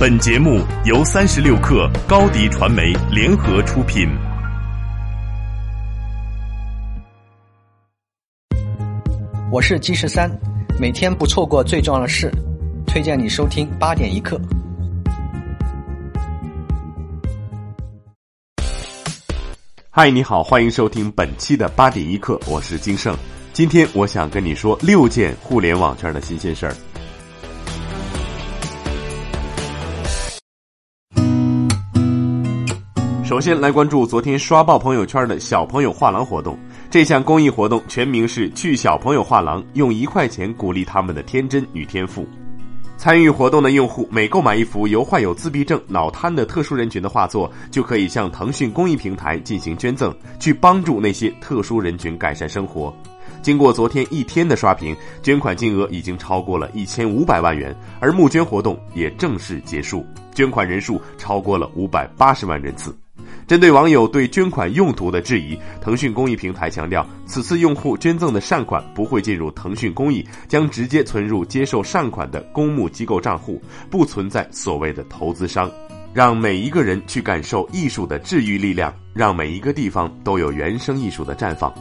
本节目由三十六克高低传媒联合出品。我是金十三，每天不错过最重要的事，推荐你收听八点一刻。嗨，你好，欢迎收听本期的八点一刻，我是金盛。今天我想跟你说六件互联网圈的新鲜事儿。首先来关注昨天刷爆朋友圈的小朋友画廊活动。这项公益活动全名是“去小朋友画廊，用一块钱鼓励他们的天真与天赋”。参与活动的用户每购买一幅由患有自闭症、脑瘫的特殊人群的画作，就可以向腾讯公益平台进行捐赠，去帮助那些特殊人群改善生活。经过昨天一天的刷屏，捐款金额已经超过了一千五百万元，而募捐活动也正式结束，捐款人数超过了五百八十万人次。针对网友对捐款用途的质疑，腾讯公益平台强调，此次用户捐赠的善款不会进入腾讯公益，将直接存入接受善款的公募机构账户，不存在所谓的投资商，让每一个人去感受艺术的治愈力量，让每一个地方都有原生艺术的绽放。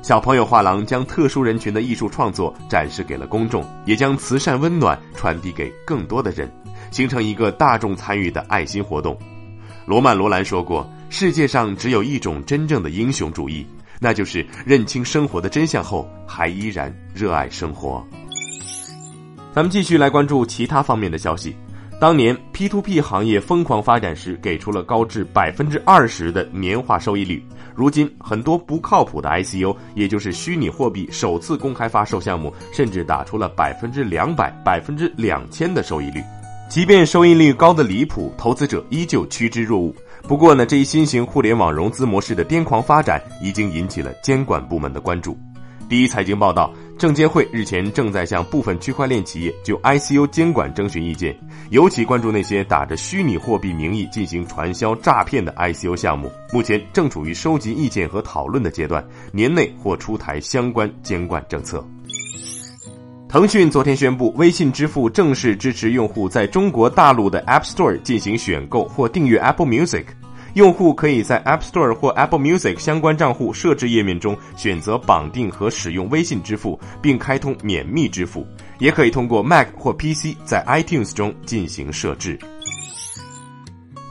小朋友画廊将特殊人群的艺术创作展示给了公众，也将慈善温暖传递给更多的人，形成一个大众参与的爱心活动。罗曼·罗兰说过。世界上只有一种真正的英雄主义，那就是认清生活的真相后还依然热爱生活。咱们继续来关注其他方面的消息。当年 P to P 行业疯狂发展时，给出了高至百分之二十的年化收益率。如今，很多不靠谱的 ICO，也就是虚拟货币首次公开发售项目，甚至打出了百分之两百、百分之两千的收益率。即便收益率高的离谱，投资者依旧趋之若鹜。不过呢，这一新型互联网融资模式的癫狂发展已经引起了监管部门的关注。第一财经报道，证监会日前正在向部分区块链企业就 ICO 监管征询意见，尤其关注那些打着虚拟货币名义进行传销诈骗的 ICO 项目，目前正处于收集意见和讨论的阶段，年内或出台相关监管政策。腾讯昨天宣布，微信支付正式支持用户在中国大陆的 App Store 进行选购或订阅 Apple Music。用户可以在 App Store 或 Apple Music 相关账户设置页面中选择绑定和使用微信支付，并开通免密支付。也可以通过 Mac 或 PC 在 iTunes 中进行设置。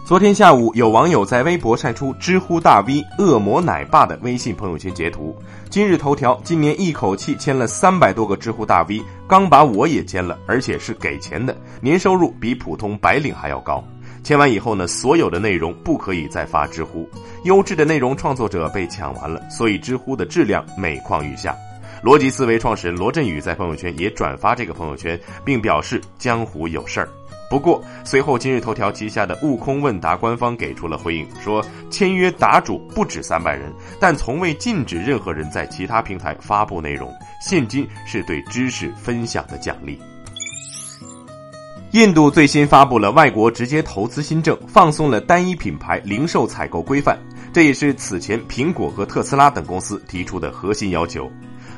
昨天下午，有网友在微博晒出知乎大 V 恶魔奶爸的微信朋友圈截图。今日头条今年一口气签了三百多个知乎大 V，刚把我也签了，而且是给钱的，年收入比普通白领还要高。签完以后呢，所有的内容不可以再发知乎，优质的内容创作者被抢完了，所以知乎的质量每况愈下。逻辑思维创始人罗振宇在朋友圈也转发这个朋友圈，并表示江湖有事儿。不过，随后今日头条旗下的悟空问答官方给出了回应，说签约答主不止三百人，但从未禁止任何人在其他平台发布内容，现金是对知识分享的奖励。印度最新发布了外国直接投资新政，放松了单一品牌零售采购规范，这也是此前苹果和特斯拉等公司提出的核心要求。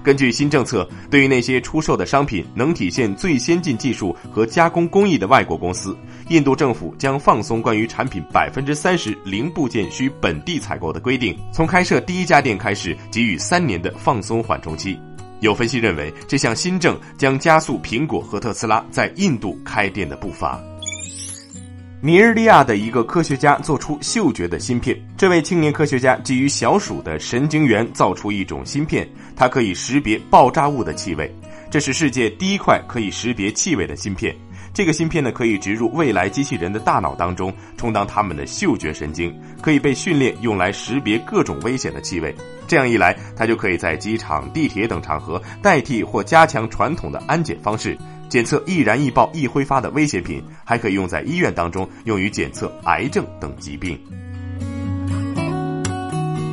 根据新政策，对于那些出售的商品能体现最先进技术和加工工艺的外国公司，印度政府将放松关于产品百分之三十零部件需本地采购的规定，从开设第一家店开始给予三年的放松缓冲期。有分析认为，这项新政将加速苹果和特斯拉在印度开店的步伐。尼日利亚的一个科学家做出嗅觉的芯片。这位青年科学家基于小鼠的神经元造出一种芯片，它可以识别爆炸物的气味。这是世界第一块可以识别气味的芯片。这个芯片呢，可以植入未来机器人的大脑当中，充当他们的嗅觉神经，可以被训练用来识别各种危险的气味。这样一来，它就可以在机场、地铁等场合代替或加强传统的安检方式。检测易燃易爆易挥发的危险品，还可以用在医院当中，用于检测癌症等疾病。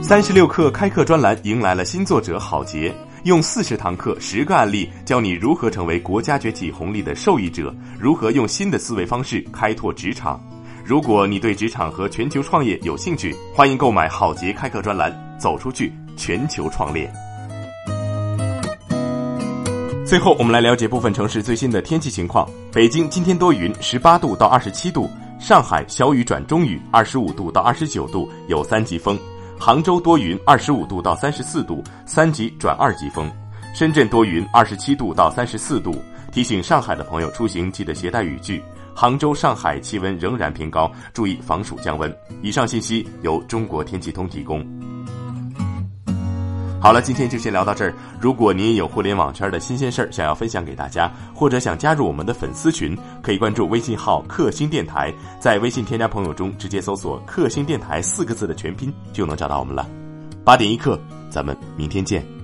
三十六课开课专栏迎来了新作者郝杰，用四十堂课、十个案例，教你如何成为国家崛起红利的受益者，如何用新的思维方式开拓职场。如果你对职场和全球创业有兴趣，欢迎购买郝杰开课专栏，走出去，全球创业。最后，我们来了解部分城市最新的天气情况。北京今天多云，十八度到二十七度；上海小雨转中雨，二十五度到二十九度，有三级风；杭州多云，二十五度到三十四度，三级转二级风；深圳多云，二十七度到三十四度。提醒上海的朋友出行记得携带雨具。杭州、上海气温仍然偏高，注意防暑降温。以上信息由中国天气通提供。好了，今天就先聊到这儿。如果您也有互联网圈的新鲜事儿想要分享给大家，或者想加入我们的粉丝群，可以关注微信号“克星电台”，在微信添加朋友中直接搜索“克星电台”四个字的全拼就能找到我们了。八点一刻，咱们明天见。